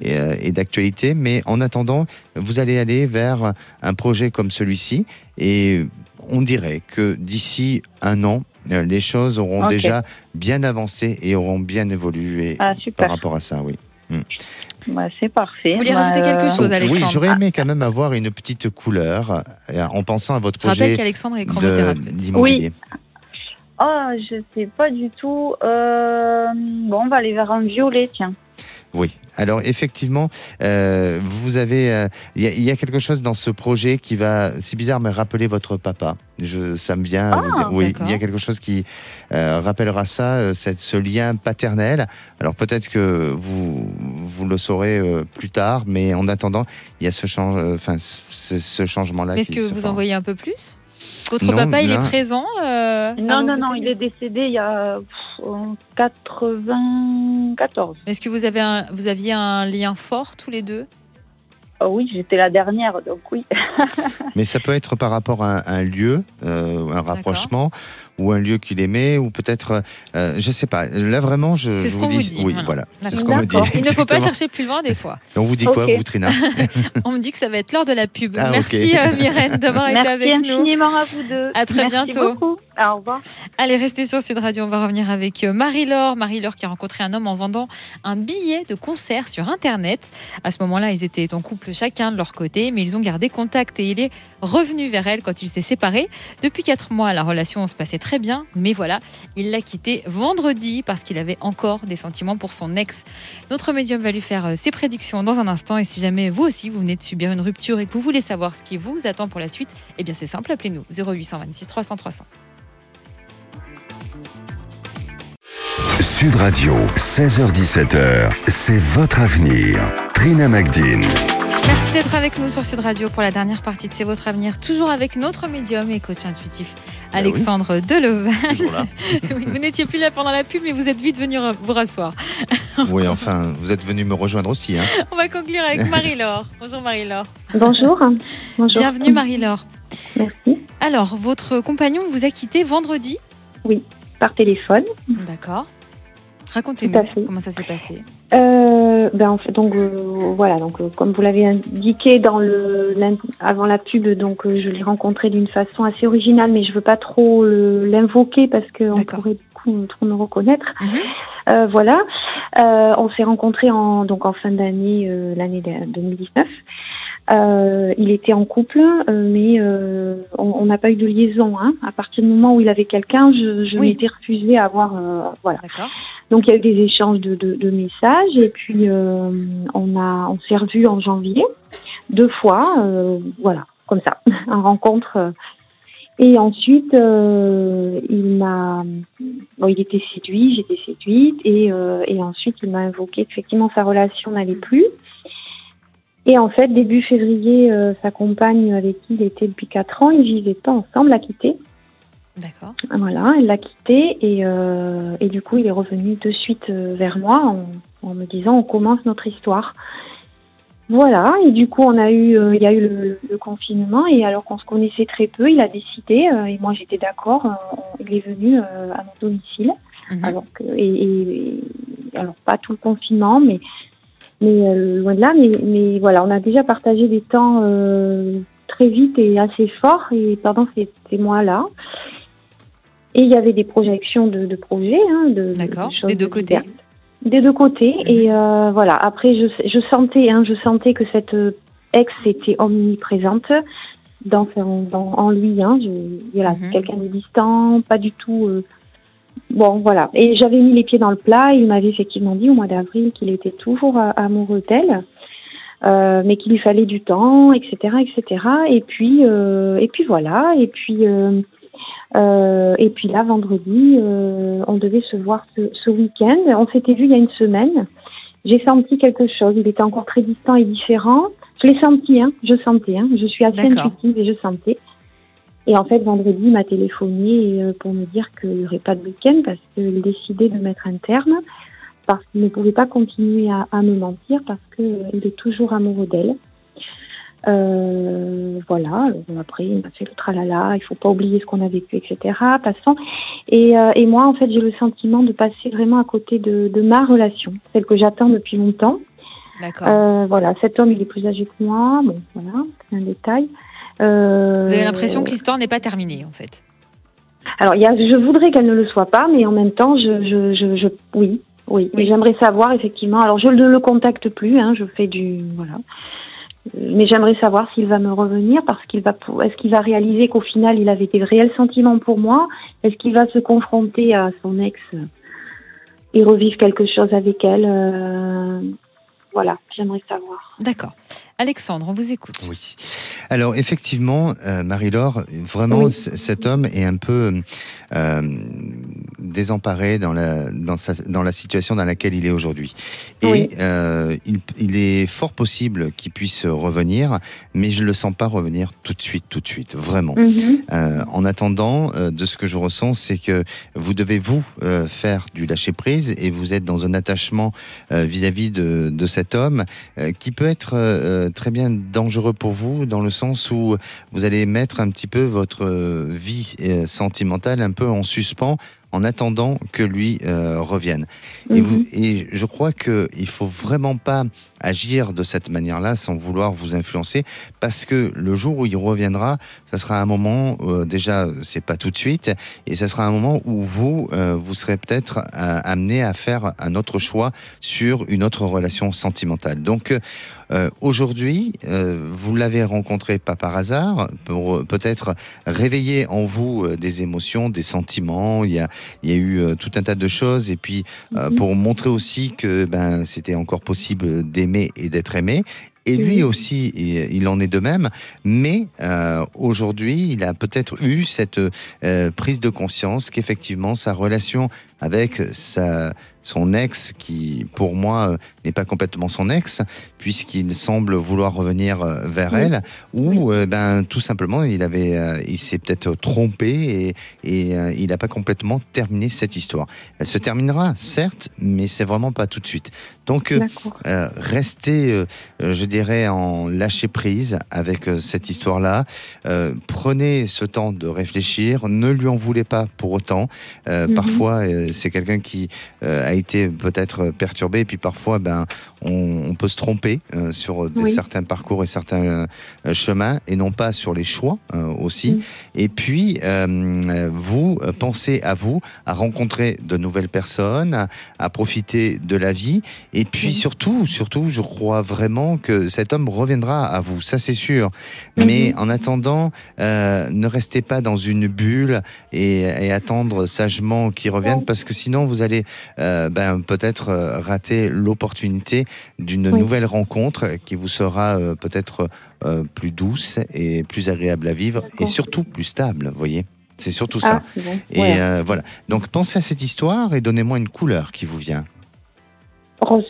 est, est, est d'actualité, mais en attendant, vous allez aller vers un projet comme celui-ci et on dirait que d'ici un an, les choses auront déjà bien avancé et auront bien évolué Ah, par rapport à ça, oui. Bah, c'est parfait. Vous voulez Bah, rajouter quelque chose, Alexandre? Oui, j'aurais aimé quand même avoir une petite couleur euh, en pensant à votre Je rappelle projet qu'Alexandre est d'immobilier. Ah, je sais pas du tout. Euh, bon, on va aller vers un violet, tiens. Oui. Alors effectivement, euh, vous avez, euh, il y, a- il y a quelque chose dans ce projet qui va, c'est bizarre, mais rappeler votre papa. Je, ça me vient. Ah, vous dire- oui, il y a quelque chose qui euh, rappellera ça, euh, cette- ce lien paternel. Alors peut-être que vous vous le saurez euh, plus tard, mais en attendant, il y a ce change, enfin ce, ce changement-là. Mais Est-ce que vous fera. en voyez un peu plus? Votre Non, papa, il est présent euh, Non, non, non, il est décédé il y a pff, en 94. Est-ce que vous, avez un, vous aviez un lien fort tous les deux? Ah oui, j'étais la dernière, donc oui. (laughs) Mais ça peut être par rapport à un, un lieu, euh, un rapprochement, ou un lieu qu'il aimait, ou peut-être, euh, je sais pas. Là vraiment, je, ce vous qu'on dis, vous dit, oui, voilà. voilà, c'est ce qu'on me dit. Il ne faut pas chercher plus loin des fois. Et On vous dit quoi, vous, Trina (laughs) On me dit que ça va être l'heure de la pub. Ah. Merci euh, Myrène d'avoir été Merci avec nous. infiniment à vous deux. À très Merci bientôt. beaucoup. Au revoir. Allez, restez sur Sud Radio. On va revenir avec euh, Marie-Laure. Marie-Laure qui a rencontré un homme en vendant un billet de concert sur Internet. À ce moment-là, ils étaient en couple chacun de leur côté, mais ils ont gardé contact et il est revenu vers elle quand il s'est séparé. Depuis quatre mois, la relation se passait très bien, mais voilà, il l'a quitté vendredi parce qu'il avait encore des sentiments pour son ex. Notre médium va lui faire euh, ses prédictions dans un instant. Et si jamais vous aussi, vous venez de subir une rupture et que vous voulez savoir ce qui vous attend pour la suite, eh bien c'est simple, appelez-nous 0826 300 300. Sud Radio, 16h17h, c'est votre avenir. Trina Magdine. Merci d'être avec nous sur Sud Radio pour la dernière partie de C'est votre avenir, toujours avec notre médium et coach intuitif Ben Alexandre Delevan. (laughs) Oui, vous n'étiez plus là pendant la pub, mais vous êtes vite venu vous rasseoir. (laughs) Oui, enfin, vous êtes venu me rejoindre aussi. Hein. On va conclure avec (laughs) Marie-Laure. Bonjour Marie-Laure. Bonjour. Bonjour. Bienvenue Marie-Laure. Merci. Alors, votre compagnon vous a quitté vendredi? Par téléphone. D'accord. Racontez-nous comment ça s'est passé. Euh, ben en fait, donc euh, voilà, donc euh, comme vous l'avez indiqué dans le avant la pub, donc euh, je l'ai rencontré d'une façon assez originale, mais je veux pas trop l'invoquer parce qu'on pourrait du coup trop me reconnaître. Euh, voilà, Euh, on s'est rencontrés en donc en fin d'année euh, l'année de- 2019. Euh, il était en couple, euh, mais euh, on n'a pas eu de liaison. Hein. À partir du moment où il avait quelqu'un, je, je Oui. m'étais refusée à avoir euh, voilà. D'accord. Donc il y a eu des échanges de, de, de messages et puis euh, on a on s'est revus en janvier deux fois, euh, voilà, comme ça, (laughs) en rencontre. Et ensuite, euh, il m'a, bon, il était séduit, j'étais séduite, et, euh, et ensuite il m'a invoqué qu'effectivement sa relation n'allait plus. Et en fait, début février, euh, sa compagne avec qui il était depuis quatre ans, ils vivaient pas ensemble, l'a quitté. D'accord. Voilà, elle l'a quitté et, euh, et du coup, il est revenu de suite euh, vers moi en, en me disant on commence notre histoire. Voilà, et du coup, on a eu, euh, il y a eu le, le confinement, et alors qu'on se connaissait très peu, il a décidé, et moi j'étais d'accord, il est venu à mon domicile. Mhm. Alors que, et, et- et- alors pas tout le confinement, mais mais euh, loin de là, mais, mais voilà, on a déjà partagé des temps euh, très vite et assez forts, et pendant ces, ces mois-là. Et il y avait des projections de, de projets, hein, de, de Des deux côtés. diverses. Des deux côtés. Et euh, voilà. Après, je, je sentais, hein, je sentais que cette euh, ex était omniprésente dans, dans en lui. Hein, je, voilà, Mhm. quelqu'un de distant, pas du tout. euh, bon, voilà. Et j'avais mis les pieds dans le plat. Il m'avait effectivement dit au mois d'avril qu'il était toujours euh, amoureux d'elle. euh, mais qu'il lui fallait du temps, etc., etc. Et puis, euh, et puis voilà. Et puis, euh, euh, et puis là, vendredi, euh, on devait se voir ce, ce week-end. On s'était vu il y a une semaine. J'ai senti quelque chose. Il était encore très distant et différent. Je l'ai senti, hein. Je sentais, hein. Je suis assez intuitive et je sentais. Et en fait, vendredi, il m'a téléphoné euh, pour me dire qu'il n'y aurait pas de week-end parce qu'il décidait de mettre un terme parce qu'il ne pouvait pas continuer à, à me mentir parce qu'il est toujours amoureux d'elle. Euh, voilà. Alors, après, il m'a fait le tralala. Il faut pas oublier ce qu'on a vécu, etc. Passons. Et, euh, et moi, en fait, j'ai le sentiment de passer vraiment à côté de, de ma relation, celle que j'attends depuis longtemps. D'accord. Euh, voilà. Cet homme, il est plus âgé que moi. Bon, voilà, c'est un détail. Euh, Vous avez l'impression que l'histoire n'est pas terminée, en fait. alors, y a, je voudrais qu'elle ne le soit pas, mais en même temps, je, je, je, je oui, oui. Oui. J'aimerais savoir effectivement. Alors, je ne le contacte plus. Hein, je fais du voilà. Euh, Mais j'aimerais savoir s'il va me revenir parce qu'il va, est-ce qu'il va réaliser qu'au final il avait des réels sentiments pour moi? Est-ce qu'il va se confronter à son ex euh, et revivre quelque chose avec elle Euh, Voilà, j'aimerais savoir. D'accord. Alexandre, on vous écoute. Oui. Alors effectivement, euh, Marie-Laure, vraiment, Oui. cet homme est un peu euh, désemparé dans la, dans, sa, dans la situation dans laquelle il est aujourd'hui. Et Oui. euh, il, il est fort possible qu'il puisse revenir, mais je ne le sens pas revenir tout de suite, tout de suite, vraiment. Mhm. Euh, en attendant, euh, de ce que je ressens, c'est que vous devez vous euh, faire du lâcher prise et vous êtes dans un attachement euh, vis-à-vis de, de cet homme qui peut être euh, très bien dangereux pour vous dans le sens où vous allez mettre un petit peu votre euh, vie euh, sentimentale un peu en suspens en attendant que lui euh, revienne. Et, Mhm. vous, et je crois que il faut vraiment pas agir de cette manière-là sans vouloir vous influencer, parce que le jour où il reviendra, ça sera un moment euh, déjà c'est pas tout de suite, et ça sera un moment où vous euh, vous serez peut-être euh, amené à faire un autre choix sur une autre relation sentimentale. Donc euh, aujourd'hui, euh, vous l'avez rencontré pas par hasard, pour euh, peut-être réveiller en vous euh, des émotions, des sentiments. Il y a, il y a eu euh, tout un tas de choses, et puis euh, Mhm. pour montrer aussi que ben c'était encore possible d'aimer et d'être aimé. Et lui aussi, il, il en est de même. Mais euh, aujourd'hui, il a peut-être eu cette euh, prise de conscience qu'effectivement sa relation avec sa son ex, qui pour moi euh, n'est pas complètement son ex, puisqu'il semble vouloir revenir euh, vers Oui. elle, ou euh, ben tout simplement il avait, il s'est peut-être trompé et, et il n'a pas complètement terminé cette histoire. Elle se terminera, certes, mais c'est vraiment pas tout de suite. Donc restez, je dirais, en lâcher prise avec cette histoire-là. Prenez ce temps de réfléchir. Ne lui en voulez pas pour autant. Mhm. Parfois, c'est quelqu'un qui a été peut-être perturbé, et puis parfois, ben, on, on peut se tromper euh, sur des, Oui. certains parcours et certains euh, chemins, et non pas sur les choix euh, aussi. Mhm. Et puis, vous pensez à vous, à rencontrer de nouvelles personnes, à, à profiter de la vie. Et puis surtout, surtout, je crois vraiment que cet homme reviendra à vous, ça c'est sûr. Mais Mhm. en attendant, ne restez pas dans une bulle et, et attendre sagement qu'il revienne, parce que sinon vous allez euh, ben, peut-être euh, rater l'opportunité d'une Oui. nouvelle rencontre qui vous sera euh, peut-être euh, plus douce et plus agréable à vivre et surtout plus stable, vous voyez. C'est surtout ça. Ah, bon. Et Voilà. euh, voilà. Donc pensez à cette histoire et donnez-moi une couleur qui vous vient. Rose.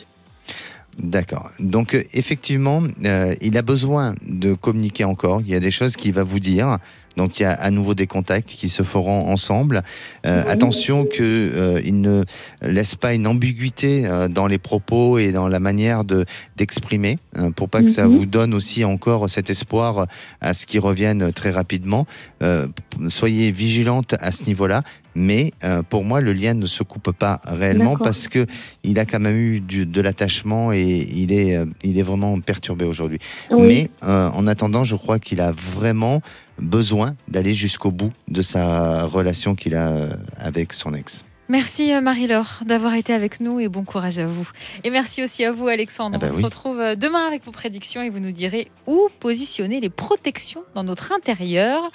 D'accord. Donc euh, effectivement, euh, il a besoin de communiquer encore. Il y a des choses qu'il va vous dire Donc il y a à nouveau des contacts qui se feront ensemble. Euh, attention que euh, il ne laisse pas une ambiguïté euh, dans les propos et dans la manière de d'exprimer, hein, pour pas que ça Mhm. vous donne aussi encore cet espoir à ce qui revienne très rapidement. Euh, soyez vigilante à ce niveau-là. Mais euh, pour moi, le lien ne se coupe pas réellement parce que il a quand même eu du- de l'attachement et il est, euh, il est vraiment perturbé aujourd'hui. Oui. Mais euh, en attendant, je crois qu'il a vraiment besoin d'aller jusqu'au bout de sa relation qu'il a avec son ex. Merci euh, Marie-Laure d'avoir été avec nous et bon courage à vous. Et merci aussi à vous Alexandre. Ah bah On oui. se retrouve euh, demain avec vos prédictions et vous nous direz où positionner les protections dans notre intérieur.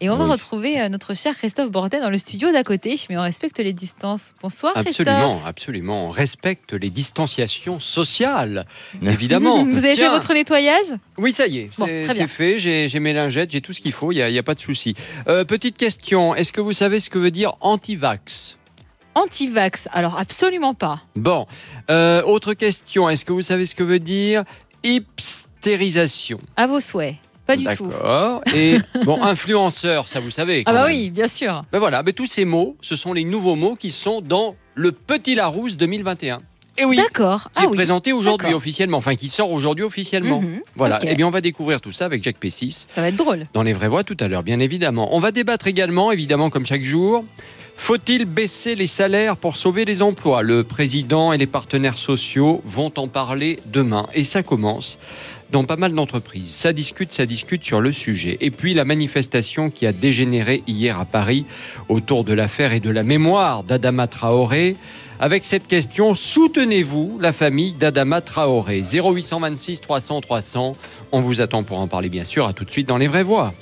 Et on va retrouver euh, notre cher Christophe Bordet dans le studio d'à côté, mais on respecte les distances. Bonsoir Absolument, Christophe. absolument. On respecte les distanciations sociales, (laughs) évidemment. Vous avez Tiens, fait votre nettoyage? Oui, ça y est, Bon, c'est fait. J'ai mes lingettes, j'ai tout ce qu'il faut, il n'y a, pas de souci. Euh, petite question, est-ce que vous savez ce que veut dire anti-vax? Anti-vax Alors absolument pas. Bon, Euh, autre question, est-ce que vous savez ce que veut dire hipstérisation? À vos souhaits. Pas du tout. D'accord. Et (laughs) bon, influenceur, ça vous savez. Ah bah même. oui, bien sûr. Ben voilà, ben tous ces mots, ce sont les nouveaux mots qui sont dans le Petit Larousse 2021. Et oui, D'accord. qui Ah est oui. présenté aujourd'hui D'accord. officiellement, enfin qui sort aujourd'hui officiellement. Mhm. Voilà, Ok. et bien on va découvrir tout ça avec Jacques Pessis Ça va être drôle. dans les vraies voix tout à l'heure, bien évidemment. On va débattre également, évidemment comme chaque jour. Faut-il baisser les salaires pour sauver les emplois? Le président et les partenaires sociaux vont en parler demain. Et ça commence dans pas mal d'entreprises. Ça discute, ça discute sur le sujet. Et puis la manifestation qui a dégénéré hier à Paris autour de l'affaire et de la mémoire d'Adama Traoré. Avec cette question, soutenez-vous la famille d'Adama Traoré? 0826 300 300. On vous attend pour en parler bien sûr. À tout de suite dans les vraies voix.